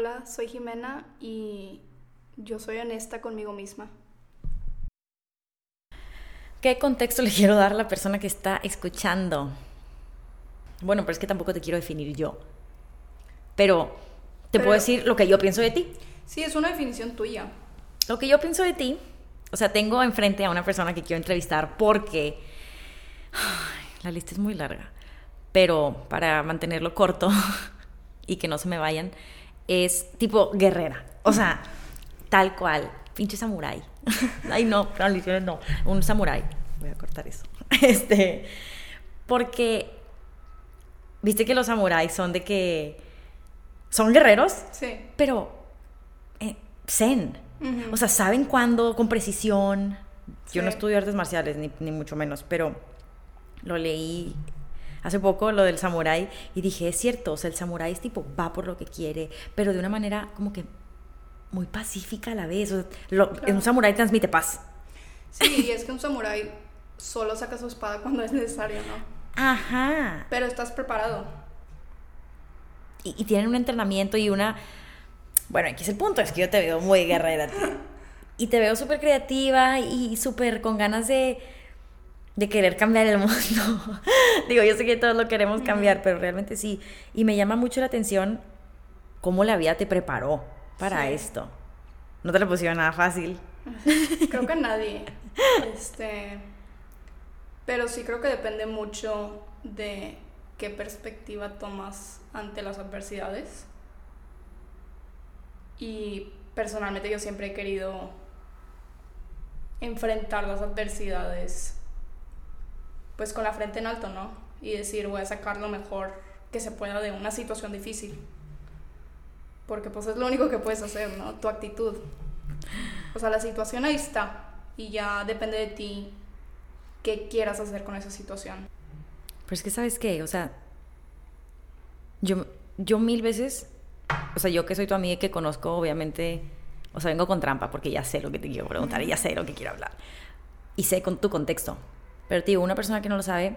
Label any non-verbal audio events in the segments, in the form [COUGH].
Hola, soy Jimena y yo soy honesta conmigo misma. ¿Qué contexto le quiero dar a la persona que está escuchando? Bueno, pero es que tampoco te quiero definir yo. Pero te puedo decir lo que yo pienso de ti. Sí, es una definición tuya. Lo que yo pienso de ti, o sea, tengo enfrente a una persona que quiero entrevistar porque la lista es muy larga, pero para mantenerlo corto [LAUGHS] y que no se me vayan, es tipo guerrera. O sea, tal cual, pinche samurái. [LAUGHS] Ay, no, transiciones no, un samurái. Voy a cortar eso. [LAUGHS] Este, porque viste que los samuráis son de que son guerreros, sí. pero eh, zen. O sea, saben cuándo con precisión. Yo no estudio artes marciales, ni, ni, mucho menos, pero lo leí hace poco, lo del samurái, y dije, es cierto, o sea, el samurái es tipo, va por lo que quiere, pero de una manera como que muy pacífica a la vez. O sea, Un samurái transmite paz. Sí, y es que un samurái solo saca su espada cuando es necesario, ¿no? Ajá. Pero estás preparado. Y, y tienen un entrenamiento y una... Bueno, aquí es el punto, es que yo te veo muy guerrera. [LAUGHS] y te veo súper creativa y súper con ganas de, de querer cambiar el [LAUGHS] mundo. Digo, yo sé que todos lo queremos cambiar, pero realmente sí. Y me llama mucho la atención cómo la vida te preparó para esto. No te lo pusieron nada fácil. [LAUGHS] Creo que nadie. [LAUGHS] Este, pero sí creo que depende mucho de qué perspectiva tomas ante las adversidades. Y personalmente yo siempre he querido enfrentar las adversidades pues con la frente en alto, ¿no? Y decir, voy a sacar lo mejor que se pueda de una situación difícil. Porque pues es lo único que puedes hacer, ¿no? Tu actitud. O sea, la situación ahí está y ya depende de ti qué quieras hacer con esa situación. Pero es que, ¿sabes qué? O sea, yo, yo mil veces, o sea, yo que soy tu amiga y que conozco, obviamente, o sea, vengo con trampa porque ya sé lo que te quiero preguntar y ya sé lo que quiero hablar. Y sé con tu contexto. Pero, tío, una persona que no lo sabe,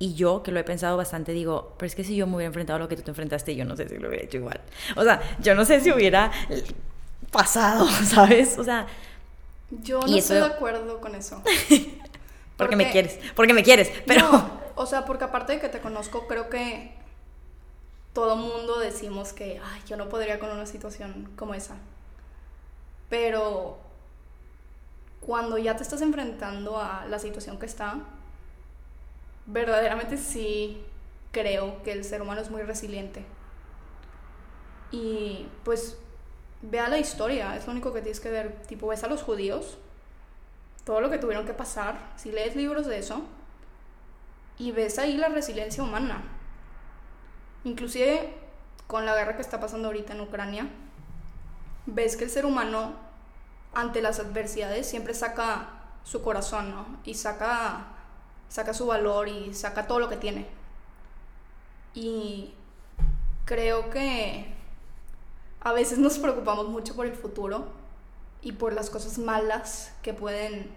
y yo, que lo he pensado bastante, digo, pero es que si yo me hubiera enfrentado a lo que tú te enfrentaste, yo no sé si lo hubiera hecho igual. O sea, yo no sé si hubiera pasado, [LAUGHS] ¿sabes? O sea... Yo no estoy de acuerdo con eso. [LAUGHS] porque, me quieres, porque me quieres, pero... No, o sea, porque aparte de que te conozco, creo que todo mundo decimos que, ay, yo no podría con una situación como esa. Pero cuando ya te estás enfrentando a la situación que está, verdaderamente sí creo que el ser humano es muy resiliente. Y pues vea la historia, es lo único que tienes que ver. Tipo, ves a los judíos, todo lo que tuvieron que pasar, si lees libros de eso, y ves ahí la resiliencia humana. Inclusive con la guerra que está pasando ahorita en Ucrania, ves que el ser humano ante las adversidades siempre saca su corazón, ¿no? Y saca, saca su valor y saca todo lo que tiene. Y creo que a veces nos preocupamos mucho por el futuro y por las cosas malas que pueden,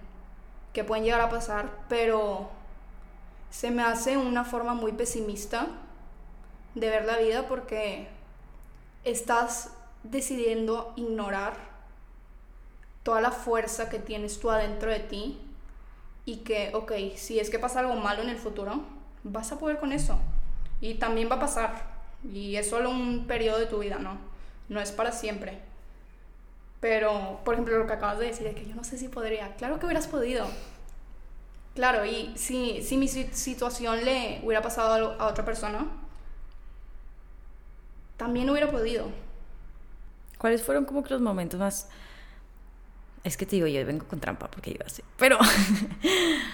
que pueden llegar a pasar, pero se me hace una forma muy pesimista de ver la vida porque estás decidiendo ignorar toda la fuerza que tienes tú adentro de ti y que, ok, si es que pasa algo malo en el futuro, vas a poder con eso. Y también va a pasar. Y es solo un periodo de tu vida, ¿no? No es para siempre. Pero, por ejemplo, lo que acabas de decir es que yo no sé si podría. Claro que hubieras podido. Claro, y si, si mi situación le hubiera pasado a otra persona, también hubiera podido. ¿Cuáles fueron como que los momentos más... Es que te digo, yo vengo con trampa porque yo así. Pero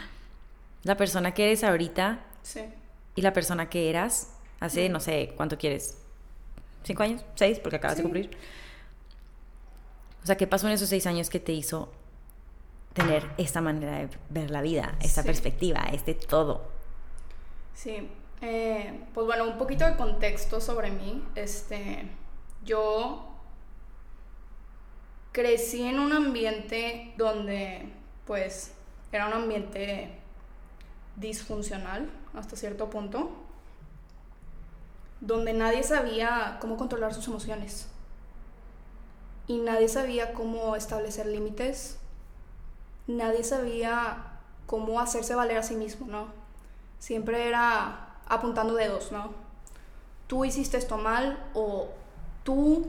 [LAUGHS] la persona que eres ahorita sí. y la persona que eras hace, no sé, ¿cuánto quieres? ¿Cinco años? ¿Seis? Porque acabas de cumplir. O sea, ¿qué pasó en esos seis años que te hizo tener esta manera de ver la vida, esta perspectiva, este todo? Sí, eh, pues bueno, un poquito de contexto sobre mí. Este, yo crecí en un ambiente donde, pues, era un ambiente disfuncional hasta cierto punto. donde nadie sabía cómo controlar sus emociones y nadie sabía cómo establecer límites, nadie sabía cómo hacerse valer a sí mismo, ¿no? Siempre era apuntando dedos, ¿no? Tú hiciste esto mal o tú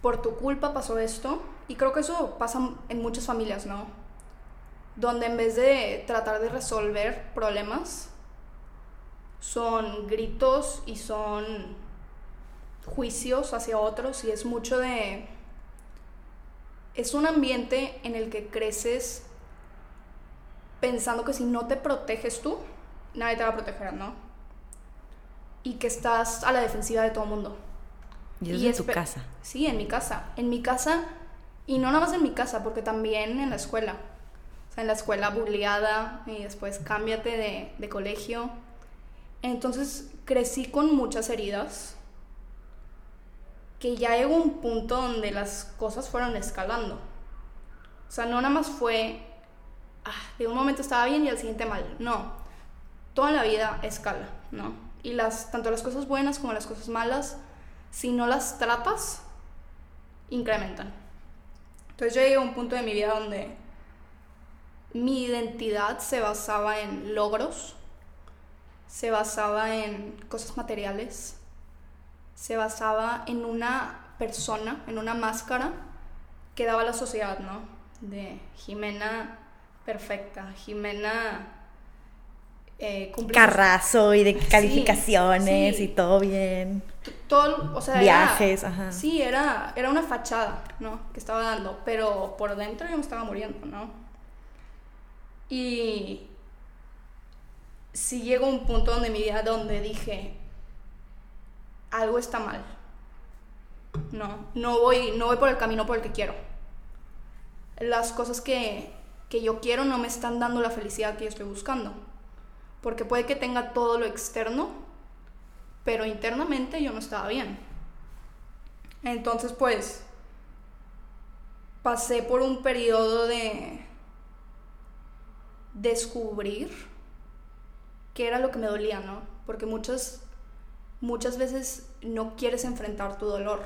por tu culpa pasó esto y creo que eso pasa en muchas familias, ¿no? Donde en vez de tratar de resolver problemas, son gritos y son juicios hacia otros y es mucho de... Es un ambiente en el que creces pensando que si no te proteges tú, nadie te va a proteger, ¿no? Y que estás a la defensiva de todo el mundo. Y es en tu casa. Sí, en mi casa. En mi casa, y no nada más en mi casa, porque también en la escuela. O sea, en la escuela bulliada y después cámbiate de, de colegio entonces crecí con muchas heridas que ya llegó un punto donde las cosas fueron escalando. O sea, no nada más fue, ah, de un momento estaba bien y al siguiente mal. No, toda la vida escala, ¿no? Y las, tanto las cosas buenas como las cosas malas, si no las tratas, incrementan. Entonces yo llegué a un punto de mi vida donde mi identidad se basaba en logros, se basaba en cosas materiales, se basaba en una persona, en una máscara que daba la sociedad, ¿no? De Jimena perfecta, Jimena eh, Carrazo y de calificaciones y todo bien. Todo, o sea, viajes, ajá. Sí, era, era una fachada, ¿no? Que estaba dando, pero por dentro yo me estaba muriendo, ¿no? Y si llegó un punto donde mi vida donde dije, algo está mal. No, no voy, no voy por el camino por el que quiero. Las cosas que, que yo quiero no me están dando la felicidad que yo estoy buscando. Porque puede que tenga todo lo externo, pero internamente yo no estaba bien. Entonces, pues, pasé por un periodo de descubrir qué era lo que me dolía, ¿no? Porque muchas, muchas veces no quieres enfrentar tu dolor.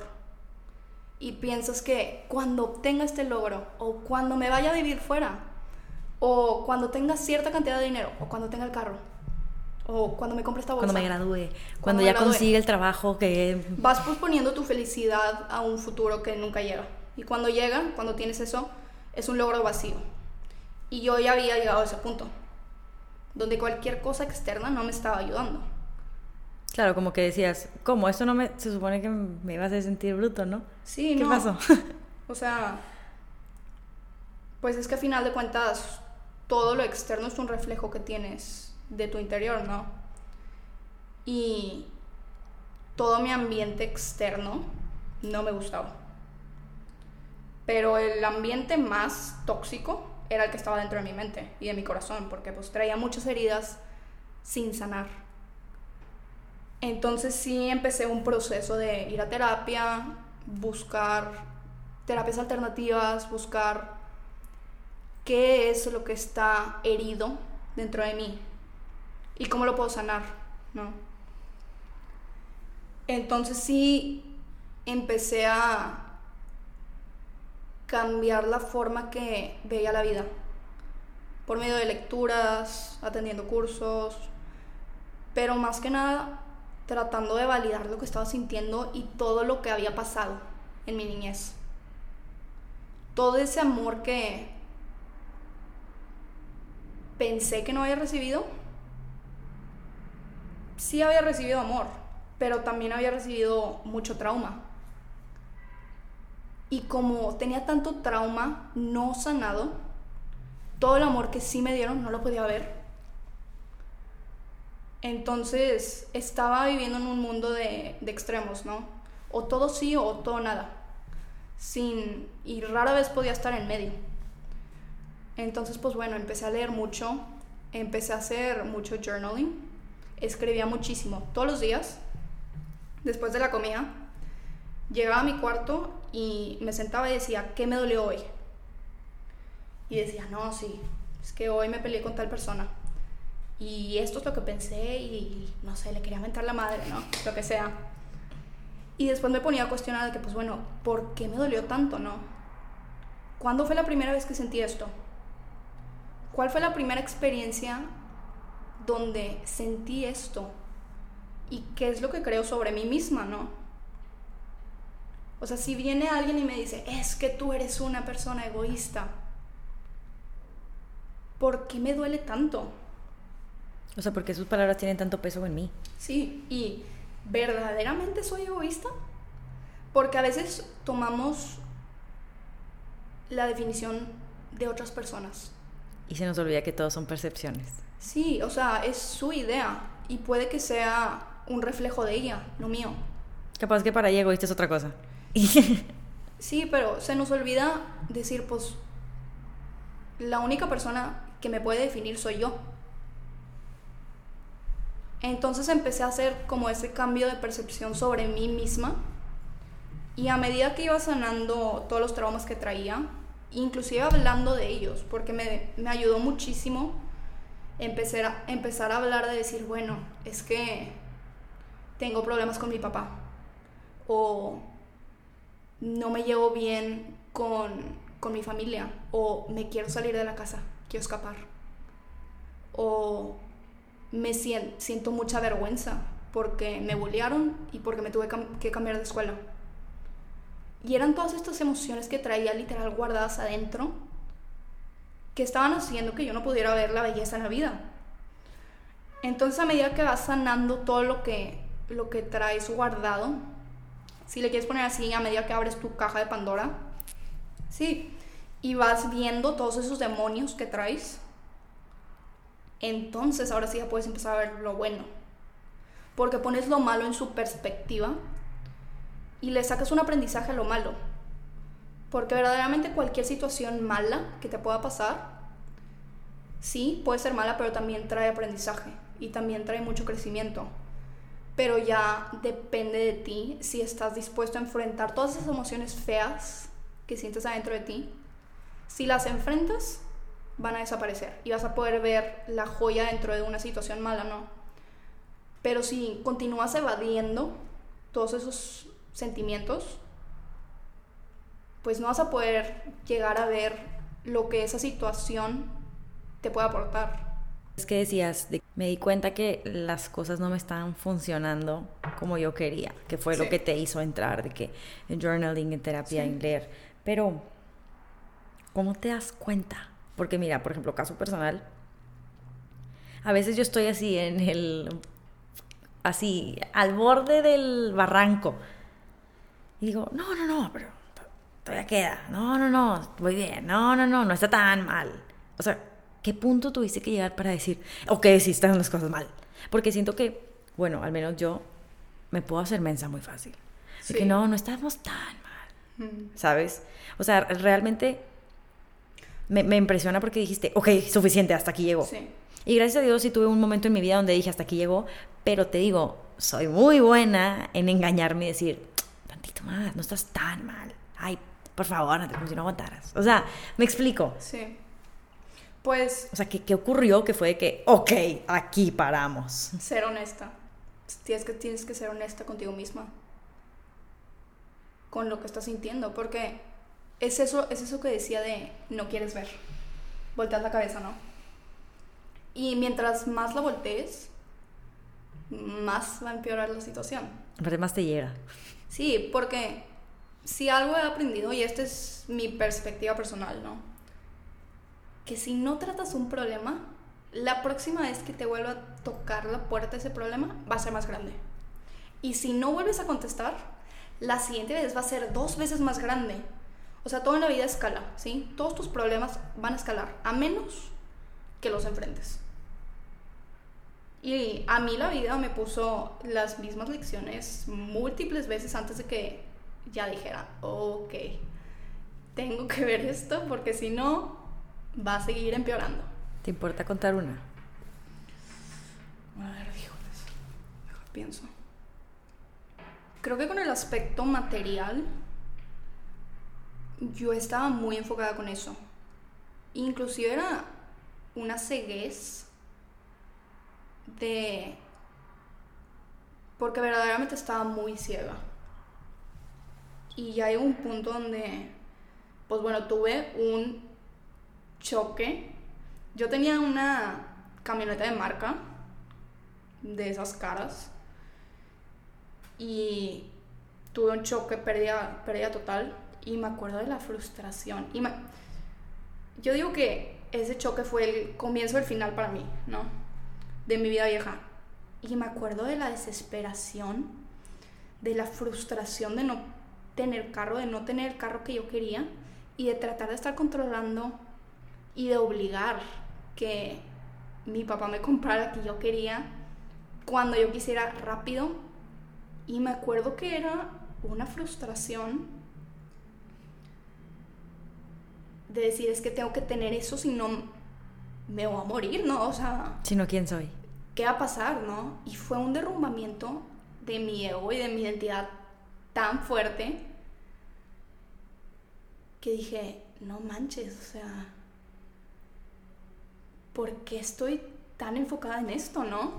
Y piensas que cuando obtenga este logro, o cuando me vaya a vivir fuera, o cuando tenga cierta cantidad de dinero, o cuando tenga el carro, o cuando me compre esta bolsa. Cuando me gradúe, cuando, ya consiga el trabajo que... Vas posponiendo tu felicidad a un futuro que nunca llega. Y cuando llega, cuando tienes eso, es un logro vacío. Y yo ya había llegado a ese punto donde cualquier cosa externa no me estaba ayudando. Claro, como que decías, ¿cómo? Eso no me. Se supone que me ibas a sentir bruto, ¿no? Sí, ¿Qué pasó? [LAUGHS] o sea. Pues es que a final de cuentas, todo lo externo es un reflejo que tienes de tu interior, ¿no? Y todo mi ambiente externo no me gustaba. Pero el ambiente más tóxico era el que estaba dentro de mi mente y de mi corazón, porque pues traía muchas heridas sin sanar. Entonces sí empecé un proceso de ir a terapia, buscar terapias alternativas, buscar qué es lo que está herido dentro de mí y cómo lo puedo sanar, ¿no? Entonces sí empecé a cambiar la forma que veía la vida. Por medio de lecturas, atendiendo cursos, pero más que nada tratando de validar lo que estaba sintiendo y todo lo que había pasado en mi niñez. Todo ese amor que pensé que no había recibido, sí había recibido amor, pero también había recibido mucho trauma. Y como tenía tanto trauma no sanado, todo el amor que sí me dieron no lo podía ver. Entonces estaba viviendo en un mundo de, extremos, ¿no? O todo sí o todo nada. Sin, y rara vez podía estar en medio. Entonces, pues bueno, empecé a leer mucho, empecé a hacer mucho journaling, escribía muchísimo, todos los días, después de la comida, llegaba a mi cuarto y me sentaba y decía, ¿qué me dolió hoy? Y decía, no, sí, es que hoy me peleé con tal persona. y esto es lo que pensé y no sé, le quería mentar la madre, ¿no? Lo que sea. Y después me ponía a cuestionar de que, pues bueno, ¿por qué me dolió tanto, no? ¿Cuándo fue la primera vez que sentí esto? ¿Cuál fue la primera experiencia donde sentí esto? ¿Y qué es lo que creo sobre mí misma, no? O sea, si viene alguien y me dice, es que tú eres una persona egoísta, ¿por qué me duele tanto? O sea, porque sus palabras tienen tanto peso en mí. Sí, y ¿verdaderamente soy egoísta? Porque a veces tomamos la definición de otras personas. Y se nos olvida que todos son percepciones. Sí, o sea, es su idea y puede que sea un reflejo de ella, no mío. Capaz que para ella egoísta es otra cosa. [LAUGHS] sí, pero se nos olvida decir, pues, la única persona que me puede definir soy yo. Entonces empecé a hacer como ese cambio de percepción sobre mí misma y a medida que iba sanando todos los traumas que traía, inclusive hablando de ellos, porque me, me ayudó muchísimo empezar a, empezar a hablar de decir, bueno, es que tengo problemas con mi papá o no me llevo bien con, con mi familia o me quiero salir de la casa, quiero escapar o me siento, mucha vergüenza porque me bullearon y porque me tuve que cambiar de escuela. Y eran todas estas emociones que traía literal guardadas adentro que estaban haciendo que yo no pudiera ver la belleza en la vida. Entonces a medida que vas sanando todo lo que, lo que traes guardado, si le quieres poner así, a medida que abres tu caja de Pandora, sí, y vas viendo todos esos demonios que traes, entonces ahora sí ya puedes empezar a ver lo bueno. Porque pones lo malo en su perspectiva y le sacas un aprendizaje a lo malo. Porque verdaderamente cualquier situación mala que te pueda pasar, sí, puede ser mala, pero también trae aprendizaje y también trae mucho crecimiento. Pero ya depende de ti si estás dispuesto a enfrentar todas esas emociones feas que sientes adentro de ti. Si las enfrentas, van a desaparecer y vas a poder ver la joya dentro de una situación mala, ¿no? Pero si continúas evadiendo todos esos sentimientos, pues no vas a poder llegar a ver lo que esa situación te puede aportar. Es que decías, me di cuenta que las cosas no me estaban funcionando como yo quería, que fue lo que te hizo entrar, de que en journaling, en terapia, en leer. Pero, ¿cómo te das cuenta? Porque mira, por ejemplo, caso personal, a veces yo estoy así en el, así, al borde del barranco. Y digo, no, no, no, pero todavía queda. No, no, no, voy bien. No, no, no, no está tan mal. O sea, ¿qué punto tuviste que llegar para decir, ok, sí están las cosas mal? Porque siento que, bueno, al menos yo me puedo hacer mensa muy fácil. Sí. que no, no estamos tan mal. ¿Sabes? O sea, realmente me, impresiona porque dijiste, ok, suficiente, hasta aquí llegó. Y gracias a Dios sí tuve un momento en mi vida donde dije, hasta aquí llegó, pero te digo, soy muy buena en engañarme y decir, tantito más, no estás tan mal. Ay, por favor, no te como si no aguantaras. O sea, me explico. Sí. Pues... O sea, ¿qué, ¿qué ocurrió? Que fue de que, ok, aquí paramos. Ser honesta. Tienes que, tienes que ser honesta contigo misma. Con lo que estás sintiendo. Porque es eso, es eso que decía de no quieres ver. Volteas la cabeza, ¿no? Y mientras más la voltees, más va a empeorar la situación. Pero más te llega. Sí, porque si algo he aprendido, y esta es mi perspectiva personal, ¿no? Que si no tratas un problema, la próxima vez que te vuelva a tocar la puerta ese problema, va a ser más grande. Y si no vuelves a contestar, la siguiente vez va a ser dos veces más grande. O sea, todo en la vida escala, ¿sí? Todos tus problemas van a escalar, a menos que los enfrentes. Y a mí la vida me puso las mismas lecciones múltiples veces antes de que ya dijera, ok, tengo que ver esto porque si no, va a seguir empeorando. ¿Te importa contar una? A ver, mejor pienso. Creo que con el aspecto material yo estaba muy enfocada con eso. Inclusive era una ceguez de... Porque verdaderamente estaba muy ciega. Y hay un punto donde, pues bueno, tuve un choque. Yo tenía una camioneta de marca, de esas caras, y tuve un choque, pérdida, pérdida total, y me acuerdo de la frustración. Y yo digo que ese choque fue el comienzo del final para mí, ¿no? De mi vida vieja. Y me acuerdo de la desesperación, de la frustración de no tener carro, de no tener el carro que yo quería y de tratar de estar controlando y de obligar que mi papá me comprara lo que yo quería cuando yo quisiera rápido. Y me acuerdo que era una frustración de decir es que tengo que tener eso si no me voy a morir, ¿no? O sea... Si no, ¿quién soy? ¿Qué va a pasar, no? Y fue un derrumbamiento de mi ego y de mi identidad tan fuerte que dije, no manches, o sea, ¿por qué estoy tan enfocada en esto, no?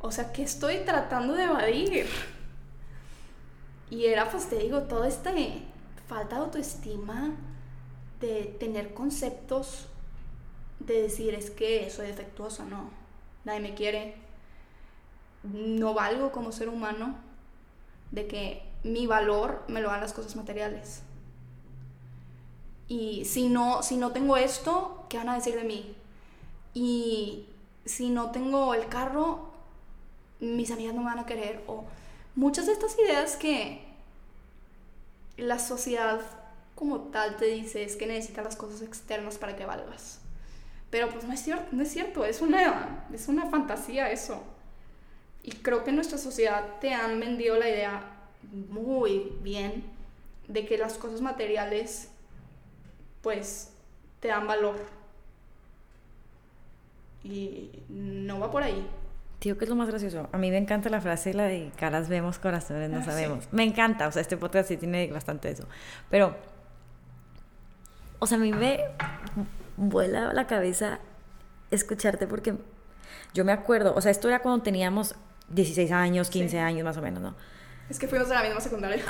O sea, ¿qué estoy tratando de evadir? Y era, pues te digo, todo este falta de autoestima, de tener conceptos, de decir, es que soy defectuoso, no, nadie me quiere, no valgo como ser humano, de que mi valor me lo dan las cosas materiales. Y si no, si no tengo esto, ¿qué van a decir de mí? Y si no tengo el carro, mis amigas no me van a querer. O muchas de estas ideas que la sociedad como tal te dice es que necesitas las cosas externas para que valgas. Pero pues no es cierto, no es cierto, es una, es una fantasía eso. Y creo que en nuestra sociedad te han vendido la idea muy bien de que las cosas materiales pues te dan valor. Y no va por ahí. Tío, ¿qué es lo más gracioso? A mí me encanta la frase, la de caras vemos, corazones no ah, sabemos. Me encanta, o sea, este podcast sí tiene bastante eso. Pero, o sea, a mí me vuela la cabeza escucharte porque yo me acuerdo, o sea, esto era cuando teníamos 16 años, 15 años más o menos, ¿no? Es que fuimos de la misma secundaria.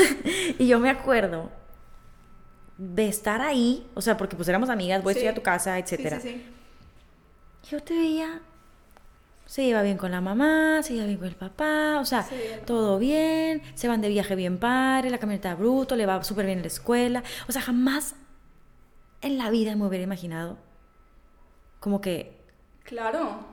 [LAUGHS] y yo me acuerdo de estar ahí, o sea, porque pues éramos amigas, voy a ir a tu casa, etcétera. Sí, yo te veía, se iba bien con la mamá, se iba bien con el papá, o sea, todo bien, se van de viaje bien padre, la camioneta bruto, le va súper bien en la escuela, o sea, jamás en la vida me hubiera imaginado como que... Claro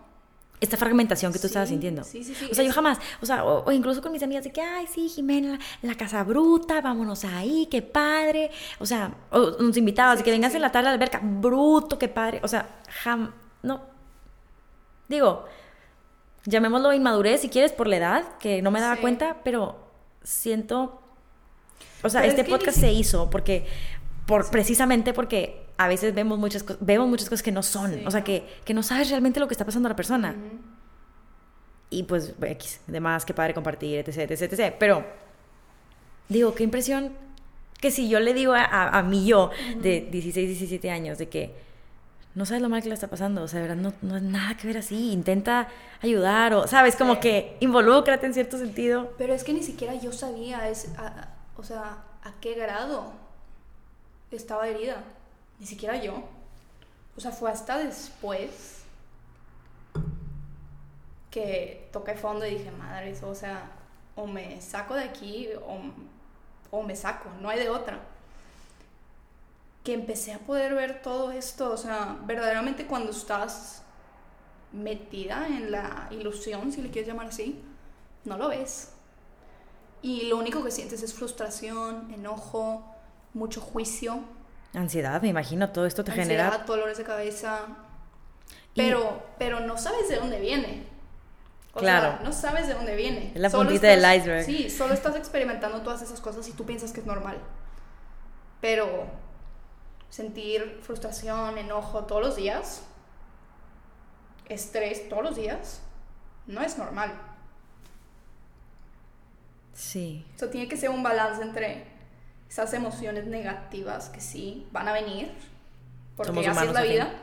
esta fragmentación que tú estabas sintiendo. Sí, sí, sí. O sea, yo jamás, o sea, o, incluso con mis amigas de que, ay, sí, Jimena, la, casa bruta, vámonos ahí, qué padre. O sea, o nos invitabas de que vengas en la tarde a la alberca, bruto, qué padre. O sea, jam, no. Digo, llamémoslo inmadurez si quieres por la edad, que no me daba cuenta, pero siento, o sea, este podcast se hizo porque, por, precisamente porque a veces vemos muchas, vemos muchas cosas que no son, o sea, que, que, no sabes realmente lo que está pasando a la persona. Y pues, X, demás, qué padre compartir, etc, etc, etc. Pero, digo, qué impresión que si yo le digo a, a, mí yo de 16, 17 años de que no sabes lo mal que le está pasando, o sea, de verdad no, no es nada que ver así, intenta ayudar o, ¿sabes? Como que involúcrate en cierto sentido. Pero es que ni siquiera yo sabía, es, o sea, a qué grado estaba herida ni siquiera yo. O sea, fue hasta después que toqué fondo y dije, madre, o sea, o me saco de aquí o, o me saco, no hay de otra. Que empecé a poder ver todo esto, o sea, verdaderamente cuando estás metida en la ilusión, si le quieres llamar así, no lo ves. Y lo único que sientes es frustración, enojo, mucho juicio, Ansiedad, me imagino, todo esto te Ansiedad, genera. dolores de cabeza. Pero, pero no sabes de dónde viene. O claro. Sea, no sabes de dónde viene. Es la puntita del iceberg. Sí, solo estás experimentando todas esas cosas y tú piensas que es normal. Pero sentir frustración, enojo todos los días, estrés todos los días, no es normal. Sí. Eso tiene que ser un balance entre esas emociones negativas que sí van a venir, porque así es la vida,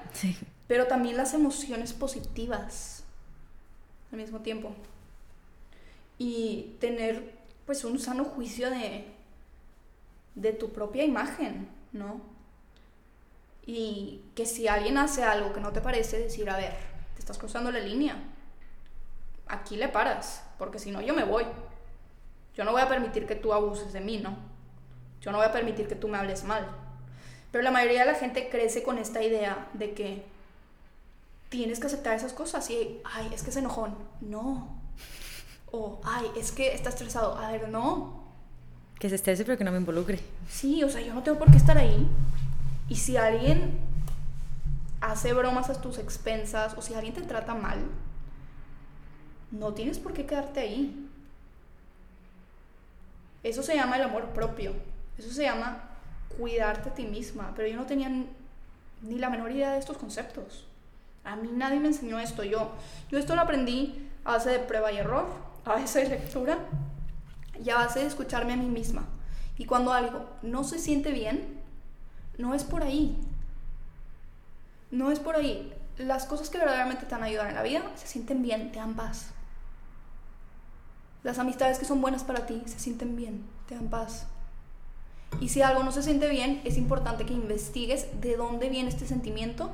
pero también las emociones positivas, al mismo tiempo. Y tener pues un sano juicio de, de tu propia imagen, ¿no? Y que si alguien hace algo que no te parece, decir, a ver, te estás cruzando la línea. Aquí le paras, porque si no yo me voy. Yo no voy a permitir que tú abuses de mí, ¿no? Yo no voy a permitir que tú me hables mal. Pero la mayoría de la gente crece con esta idea de que tienes que aceptar esas cosas y, ay, es que es enojón. No. O, ay, es que está estresado. A ver, no. Que se estrese pero que no me involucre. Sí, o sea, yo no tengo por qué estar ahí. Y si alguien hace bromas a tus expensas o si alguien te trata mal, no tienes por qué quedarte ahí. Eso se llama el amor propio. Eso se llama cuidarte a ti misma. Pero yo no tenía ni la menor idea de estos conceptos. A mí nadie me enseñó esto. Yo, yo esto lo aprendí a base de prueba y error, a base de lectura y a base de escucharme a mí misma. Y cuando algo no se siente bien, no es por ahí. No es por ahí. Las cosas que verdaderamente te van a en la vida se sienten bien, te dan paz. Las amistades que son buenas para ti se sienten bien, te dan paz. Y si algo no se siente bien, es importante que investigues de dónde viene este sentimiento,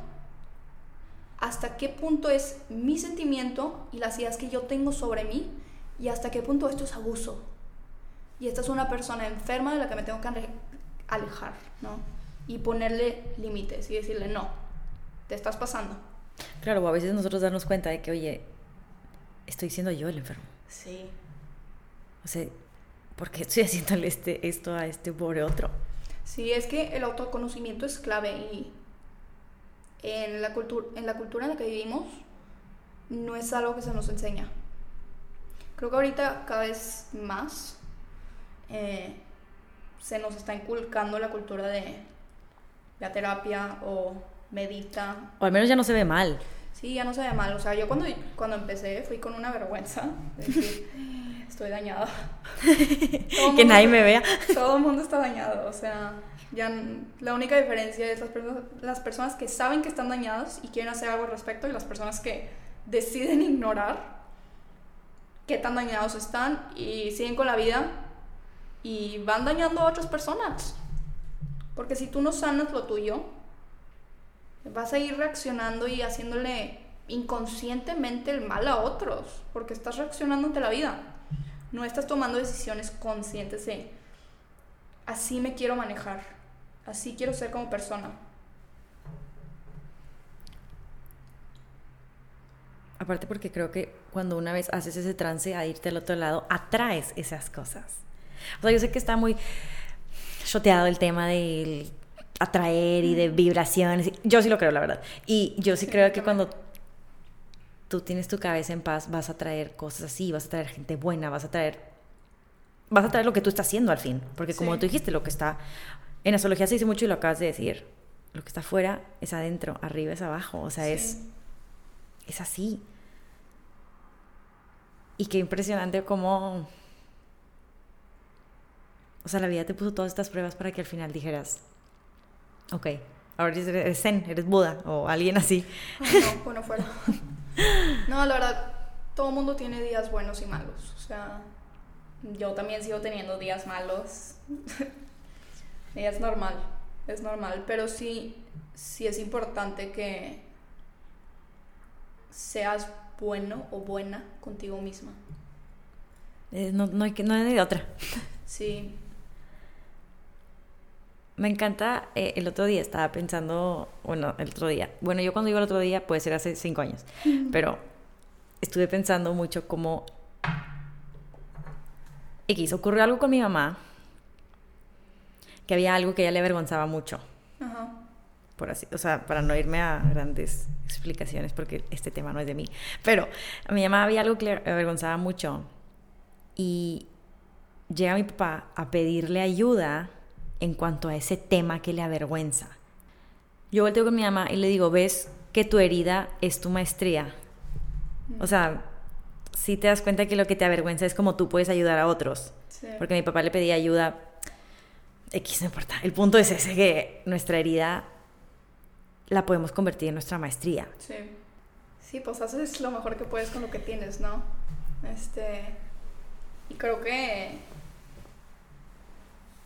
hasta qué punto es mi sentimiento y las ideas que yo tengo sobre mí, y hasta qué punto esto es abuso. Y esta es una persona enferma de la que me tengo que alejar, ¿no? Y ponerle límites y decirle, no, te estás pasando. Claro, a veces nosotros darnos cuenta de que, oye, estoy siendo yo el enfermo. Sí. O sea, ¿por qué estoy haciéndole este, esto a este pobre otro? Sí, es que el autoconocimiento es clave y en la, cultura en la cultura en la que vivimos no es algo que se nos enseña. Creo que ahorita cada vez más eh, se nos está inculcando la cultura de la terapia o medita. O al menos ya no se ve mal. Sí, ya no se ve mal. O sea, yo cuando, cuando empecé fui con una vergüenza de decir, estoy dañada. [LAUGHS] que nadie me vea. Todo el mundo está dañado. O sea, ya la única diferencia es las, las personas que saben que están dañados y quieren hacer algo al respecto y las personas que deciden ignorar qué tan dañados están y siguen con la vida y van dañando a otras personas. Porque si tú no sanas lo tuyo, vas a ir reaccionando y haciéndole inconscientemente el mal a otros, porque estás reaccionando ante la vida. No estás tomando decisiones conscientes de, así me quiero manejar, así quiero ser como persona. Aparte porque creo que cuando una vez haces ese trance a irte al otro lado, atraes esas cosas. O sea, yo sé que está muy choteado el tema del atraer y de vibraciones. Yo sí lo creo, la verdad. Y yo sí, creo que cuando tú tienes tu cabeza en paz, vas a traer cosas así, vas a traer gente buena, vas a traer vas a traer lo que tú estás haciendo al fin, porque como tú dijiste, lo que está en astrología se dice mucho y lo acabas de decir, lo que está afuera es adentro, arriba es abajo, o sea, es es así. Y qué impresionante cómo o sea, la vida te puso todas estas pruebas para que al final dijeras, ok, ahora eres Zen, eres Buda o alguien así. no, bueno, fuera. [LAUGHS] No, la verdad, todo mundo tiene días buenos y malos. O sea, yo también sigo teniendo días malos. y [LAUGHS] es normal, es normal. Pero sí, sí es importante que seas bueno o buena contigo misma. Eh, no, no, hay que, no hay de otra. Sí, me encanta, eh, el otro día estaba pensando, bueno, el otro día, bueno, yo cuando digo el otro día puede ser hace cinco años, pero estuve pensando mucho como X, ocurrió algo con mi mamá, que había algo que ella le avergonzaba mucho. Ajá. Por así, o sea, para no irme a grandes explicaciones, porque este tema no es de mí, pero a mi mamá había algo que le avergonzaba mucho y llega mi papá a pedirle ayuda en cuanto a ese tema que le avergüenza. Yo volteo con mi mamá y le digo, ves que tu herida es tu maestría. O sea, si te das cuenta que lo que te avergüenza es como tú puedes ayudar a otros. Porque mi papá le pedía ayuda. X no importa. El punto es ese, que nuestra herida la podemos convertir en nuestra maestría. Sí. Sí, pues haces lo mejor que puedes con lo que tienes, ¿no? Este. Y creo que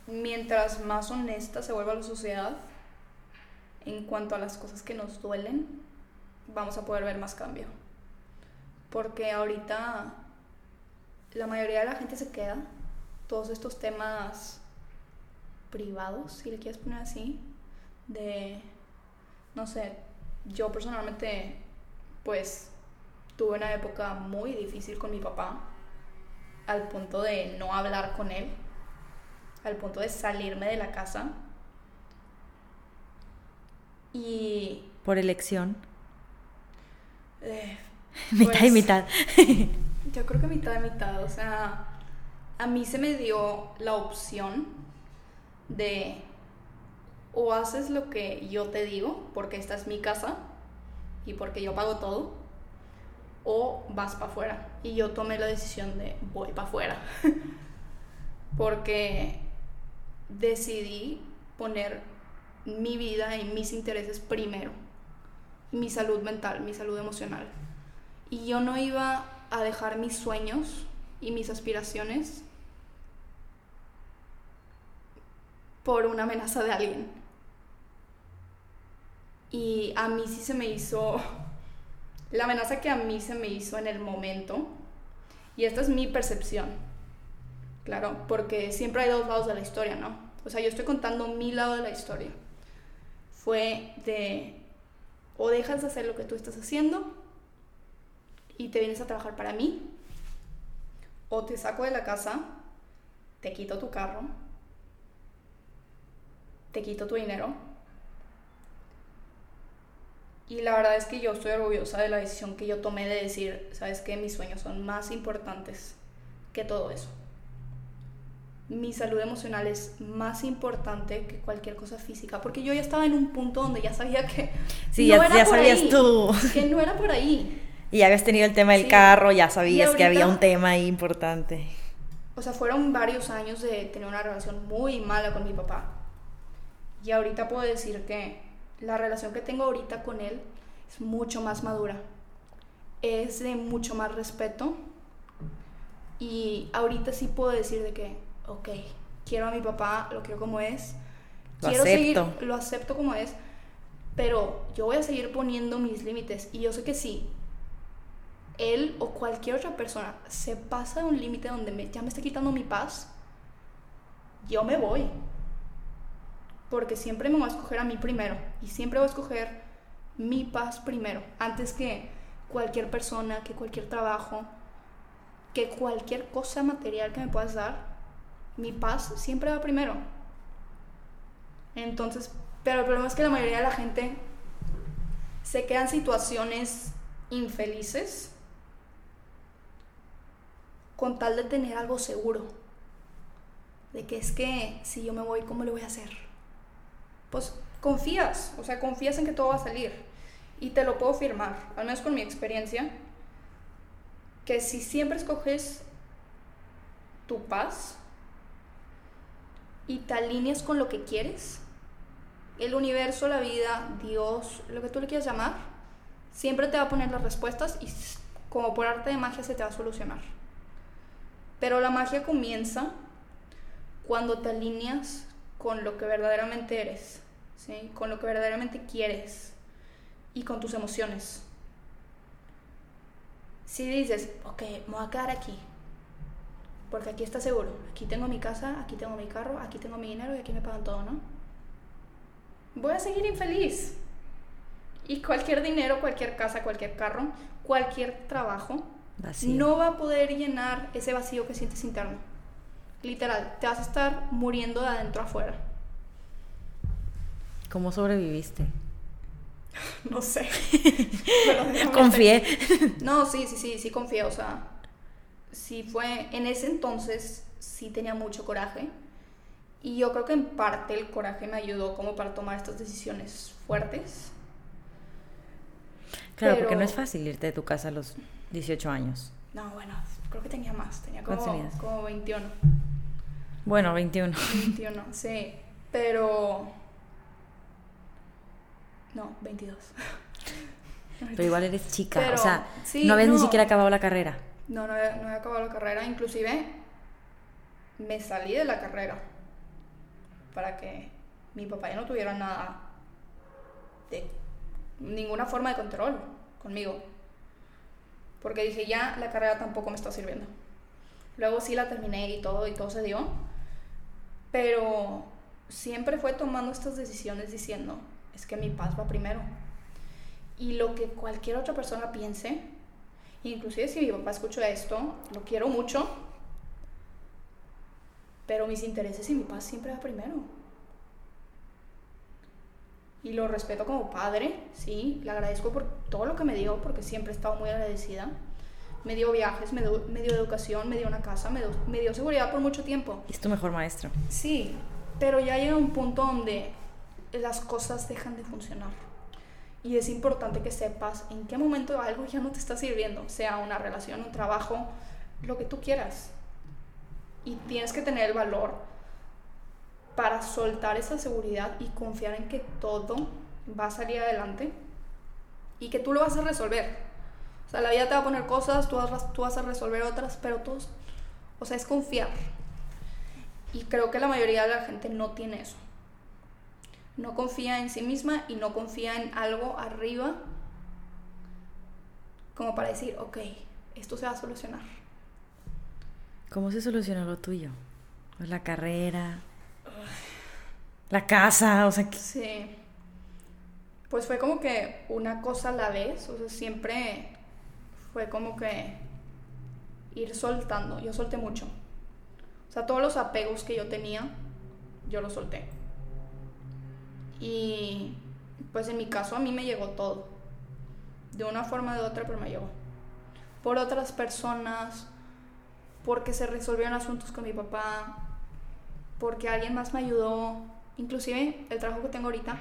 mientras más honesta se vuelva la sociedad en cuanto a las cosas que nos duelen, vamos a poder ver más cambio. Porque ahorita la mayoría de la gente se queda todos estos temas privados, si le quieres poner así, de, no sé, yo personalmente, pues, tuve una época muy difícil con mi papá, al punto de no hablar con él, al punto de salirme de la casa. Y... Por elección. Eh, [LAUGHS] mitad y pues, mitad. [LAUGHS] Yo creo que mitad y mitad, o sea, a mí se me dio la opción de o haces lo que yo te digo, porque esta es mi casa y porque yo pago todo, o vas para afuera. Y yo tomé la decisión de voy para afuera, [LAUGHS] porque decidí poner mi vida y mis intereses primero, mi salud mental, mi salud emocional. Y yo no iba a dejar mis sueños y mis aspiraciones por una amenaza de alguien. Y a mí sí se me hizo, la amenaza que a mí se me hizo en el momento, y esta es mi percepción, claro, porque siempre hay dos lados de la historia, ¿no? O sea, yo estoy contando mi lado de la historia. Fue de, o dejas de hacer lo que tú estás haciendo y te vienes a trabajar para mí, o te saco de la casa, te quito tu carro, te quito tu dinero. Y la verdad es que yo estoy orgullosa de la decisión que yo tomé de decir, sabes que mis sueños son más importantes que todo eso. Mi salud emocional es más importante que cualquier cosa física, porque yo ya estaba en un punto donde ya sabía que [LAUGHS] Sí, ya, ya por sabías ahí, tú. que no era por ahí. [LAUGHS] Y ya habías tenido el tema del Sí. carro, ya sabías Y que había ahorita- un tema ahí importante. O sea, fueron varios años de tener una relación muy mala con mi papá. Y ahorita puedo decir que la relación que tengo ahorita con él es mucho más madura. Es de mucho más respeto. Y ahorita sí puedo decir de que, ok, quiero a mi papá, lo quiero como es. Lo quiero seguir, acepto. lo acepto como es. Pero yo voy a seguir poniendo mis límites. Y yo sé que sí, él o cualquier otra persona se pasa de un límite donde me- ya me está quitando mi paz, yo me voy. Porque siempre me voy a escoger a mí primero. Y siempre voy a escoger mi paz primero. Antes que cualquier persona, que cualquier trabajo, que cualquier cosa material que me puedas dar. Mi paz siempre va primero. Entonces, pero el problema es que la mayoría de la gente se queda en situaciones infelices con tal de tener algo seguro. De que es que si yo me voy, ¿cómo lo voy a hacer? Pues confías, o sea, confías en que todo va a salir. Y te lo puedo firmar, al menos con mi experiencia, que si siempre escoges tu paz y te alineas con lo que quieres, el universo, la vida, Dios, lo que tú le quieras llamar, siempre te va a poner las respuestas y como por arte de magia se te va a solucionar. Pero la magia comienza cuando te alineas con lo que verdaderamente eres, ¿sí? con lo que verdaderamente quieres y con tus emociones. Si dices, ok, me voy a quedar aquí, porque aquí está seguro, aquí tengo mi casa, aquí tengo mi carro, aquí tengo mi dinero y aquí me pagan todo, ¿no? Voy a seguir infeliz. Y cualquier dinero, cualquier casa, cualquier carro, cualquier trabajo Vacío. no va a poder llenar ese vacío que sientes interno. Literal, te vas a estar muriendo de adentro afuera. ¿Cómo sobreviviste? [LAUGHS] No sé. [LAUGHS] Confié. No, sí, sí, sí, sí confié, o sea, sí fue, en ese entonces sí tenía mucho coraje y yo creo que en parte el coraje me ayudó como para tomar estas decisiones fuertes. Claro, porque no es fácil irte de tu casa a los 18 años. No, bueno, creo que tenía más, tenía ¿Cuántos como, como 21. Bueno, 21. 21, sí, pero... No, 22. pero igual eres chica, Pero, o sea, sí, no habías ni siquiera acabado la carrera. No, no había, no había acabado la carrera. Inclusive me salí de la carrera para que mi papá ya no tuviera nada de ninguna forma de control conmigo. Porque dije, ya la carrera tampoco me está sirviendo. Luego sí la terminé y todo, y todo se dio. Pero siempre fue tomando estas decisiones diciendo, es que mi paz va primero. Y lo que cualquier otra persona piense, inclusive si mi papá escucha esto, lo quiero mucho, pero mis intereses y mi paz siempre va primero. Y lo respeto como padre, sí, le agradezco por todo lo que me dio, porque siempre he estado muy agradecida. Me dio viajes, me dio, me dio educación, me dio una casa, me dio, me dio seguridad por mucho tiempo. Es tu mejor maestro. Sí, pero ya llega un punto donde las cosas dejan de funcionar. Y es importante que sepas en qué momento algo ya no te está sirviendo, sea una relación, un trabajo, lo que tú quieras. Y tienes que tener el valor para soltar esa seguridad y confiar en que todo va a salir adelante y que tú lo vas a resolver. O sea, la vida te va a poner cosas, tú vas, tú vas a resolver otras, pero todos, o sea, es confiar. Y creo que la mayoría de la gente no tiene eso. No confía en sí misma y no confía en algo arriba como para decir, ok, esto se va a solucionar. ¿Cómo se solucionó lo tuyo? Pues La carrera, la casa, o sea, que- Sí. Pues fue como que una cosa a la vez, o sea, siempre fue como que ir soltando. Yo solté mucho. O sea, todos los apegos que yo tenía, yo los solté. Y pues en mi caso a mí me llegó todo. De una forma o de otra, pero me llegó. Por otras personas, porque se resolvieron asuntos con mi papá, porque alguien más me ayudó. Inclusive el trabajo que tengo ahorita,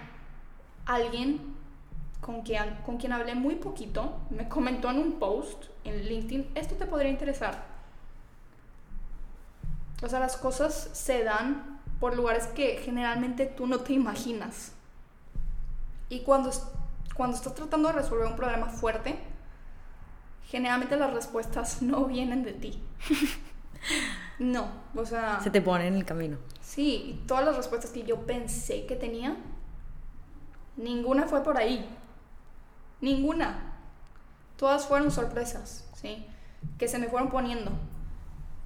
alguien con quien, con quien hablé muy poquito me comentó en un post en LinkedIn, esto te podría interesar. O sea, las cosas se dan por lugares que generalmente tú no te imaginas. Y cuando, cuando estás tratando de resolver un problema fuerte, generalmente las respuestas [LAUGHS] no vienen de ti. [LAUGHS] no, o sea... se te pone en el camino. Sí, y todas las respuestas que yo pensé que tenía, ninguna fue por ahí. Ninguna. Todas fueron sorpresas, ¿sí? Que se me fueron poniendo.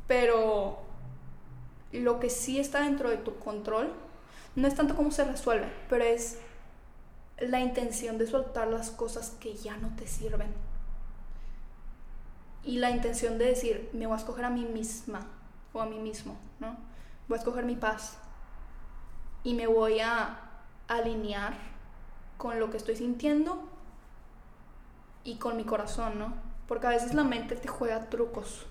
Pero lo que sí está dentro de tu control no es tanto cómo se resuelve, pero es la intención de soltar las cosas que ya no te sirven. Y la intención de decir, me voy a escoger a mí misma o a mí mismo, ¿no? Voy a escoger mi paz y me voy a alinear con lo que estoy sintiendo y con mi corazón, ¿no? Porque a veces la mente te juega trucos.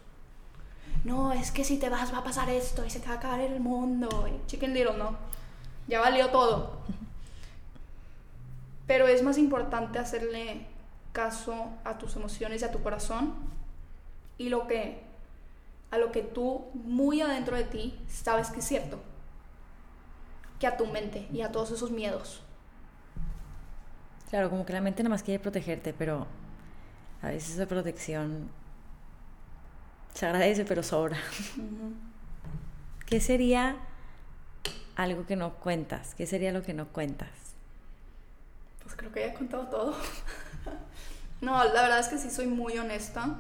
No, es que si te vas va a pasar esto y se te va a acabar el mundo. Y chicken little, ¿no? Ya valió todo. Pero es más importante hacerle caso a tus emociones y a tu corazón y lo que a lo que tú muy adentro de ti sabes que es cierto que a tu mente y a todos esos miedos. Claro, como que la mente nada más quiere protegerte, pero a veces esa protección se agradece, pero sobra. ¿Qué sería algo que no cuentas? ¿Qué sería lo que no cuentas? Pues creo que ya he contado todo. [LAUGHS] no, la verdad es que sí soy muy honesta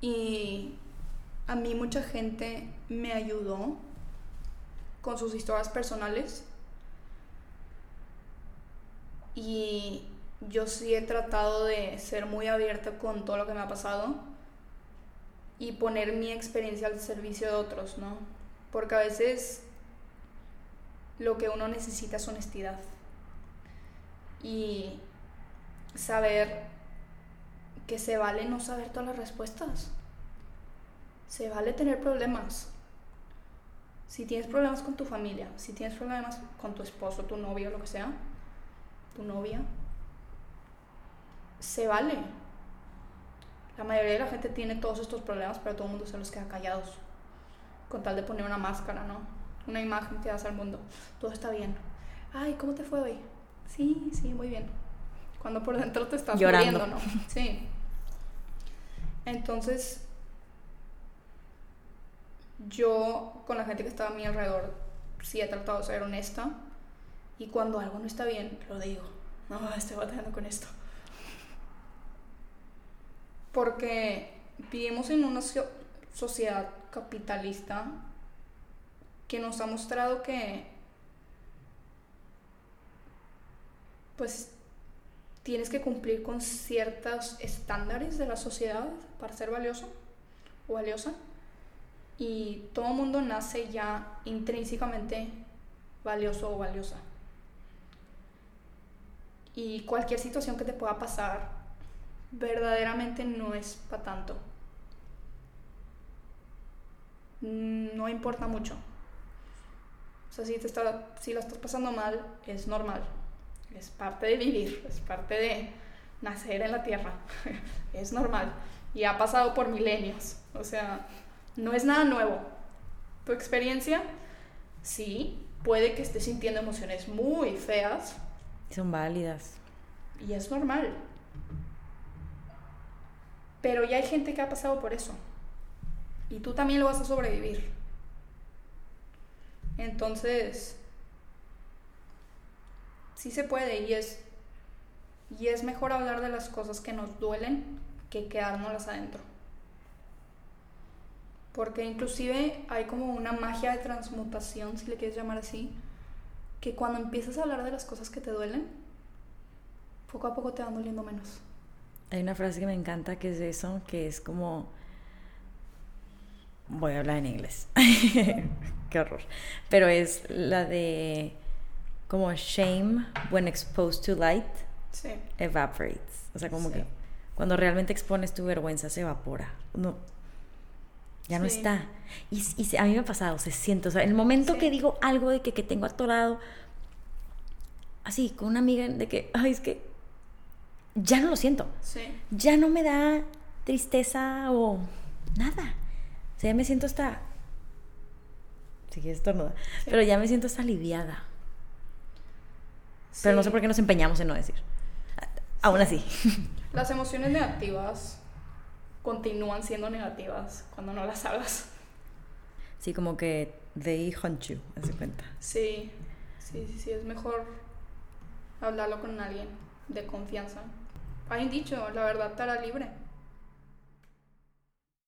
y a mí mucha gente me ayudó con sus historias personales y yo sí he tratado de ser muy abierta con todo lo que me ha pasado y poner mi experiencia al servicio de otros, ¿no? Porque a veces lo que uno necesita es honestidad y saber que se vale no saber todas las respuestas. Se vale tener problemas. Si tienes problemas con tu familia, si tienes problemas con tu esposo, tu novio, lo que sea, tu novia, se vale. La mayoría de la gente tiene todos estos problemas, pero todo el mundo se los queda callados. Con tal de poner una máscara, ¿no? Una imagen que das al mundo. Todo está bien. Ay, ¿cómo te fue hoy? Sí, sí, muy bien. Cuando por dentro te estás Llorando. muriendo, ¿no? Sí. Entonces, yo con la gente que estaba a mi alrededor sí he tratado de ser honesta y cuando algo no está bien, lo digo. No, estoy batallando con esto. Porque vivimos en una so- sociedad capitalista que nos ha mostrado que pues tienes que cumplir con ciertos estándares de la sociedad para ser valioso o valiosa. Y todo mundo nace ya intrínsecamente valioso o valiosa. Y cualquier situación que te pueda pasar verdaderamente no es para tanto. No importa mucho. O sea si te está si la estás pasando mal es normal. Es parte de vivir, es parte de nacer en la tierra, [LAUGHS] es normal. Y ha pasado por milenios, o sea, no es nada nuevo. Tu experiencia, sí, puede que estés sintiendo emociones muy feas. Son válidas. y es normal, pero ya hay gente que ha pasado por eso y tú también lo vas a sobrevivir. Entonces, sí se puede y es y es mejor hablar de las cosas que nos duelen que quedárnoslas adentro. Porque inclusive hay como una magia de transmutación, si le quieres llamar así, que cuando empiezas a hablar de las cosas que te duelen, poco a poco te van doliendo menos. Hay una frase que me encanta que es eso, que es como... Voy a hablar en inglés. [LAUGHS] Qué horror. Pero es la de como shame when exposed to light Sí. evaporates. O sea, como Sí. que cuando realmente expones tu vergüenza se evapora. No, ya no Sí. está. Y, a mí me ha pasado, se siente. O sea, el momento que digo algo de que, que tengo atorado, así, con una amiga, de que, ay, es que ya no lo siento. Sí. Ya no me da tristeza o nada. O sea, ya me siento hasta. Si quieres estornudar. Sí. Pero ya me siento hasta aliviada. Pero no sé por qué nos empeñamos en no decir. Aún así. [LAUGHS] Las emociones negativas continúan siendo negativas cuando no las hagas. Sí, como que they hunt you, haz de cuenta. Sí, sí, sí, sí, es mejor hablarlo con alguien de confianza. Un dicho, la verdad te hará libre.